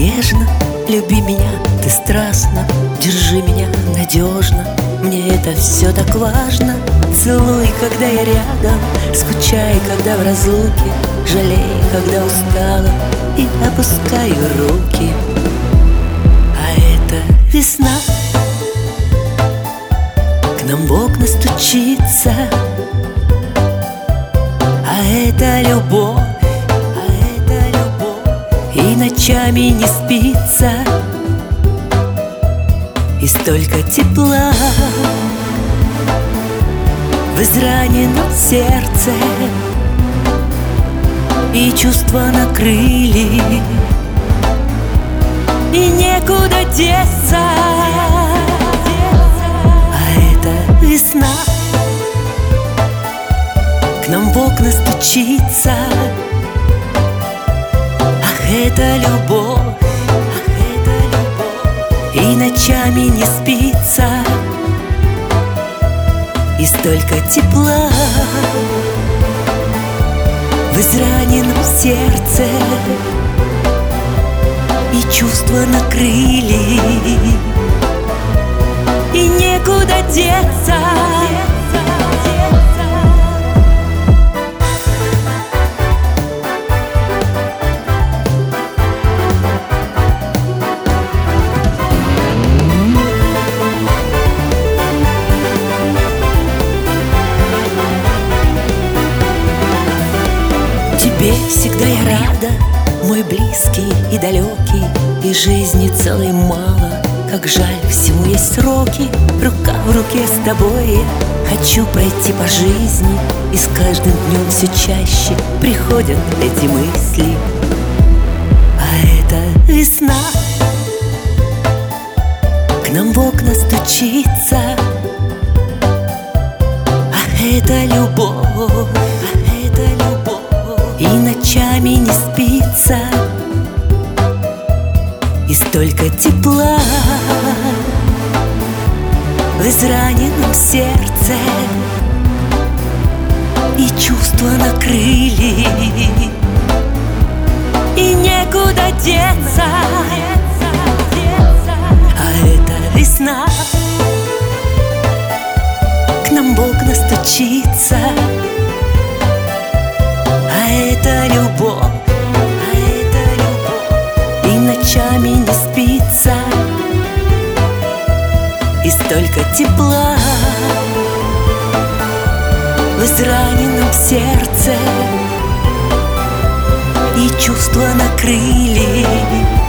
нежно, люби меня, ты страстно. Держи меня надежно, мне это все так важно. Целуй, когда я рядом, скучай, когда в разлуке. Жалей, когда устала. И опускаю руки. А это весна. К нам в окна стучится. А это любовь ночами не спится. И столько тепла В израненном сердце. И чувства накрыли. И некуда деться. А это весна. К нам в окна стучится это любовь, ах, это любовь. И ночами не спится. И столько тепла. В израненном сердце. И чувства накрыли. И некуда деться Всегда я рада, мой близкий и далекий И жизни целой мало, как жаль, всему есть сроки Рука в руке с тобой. Хочу пройти по жизни И с каждым днем все чаще приходят эти мысли. А это весна К нам в окна стучится. Ах, это любовь ночами не спится. И столько тепла В израненном сердце. И чувства накрыли. И некуда деться. А это весна К нам в окна израненном сердце. И чувства накрыли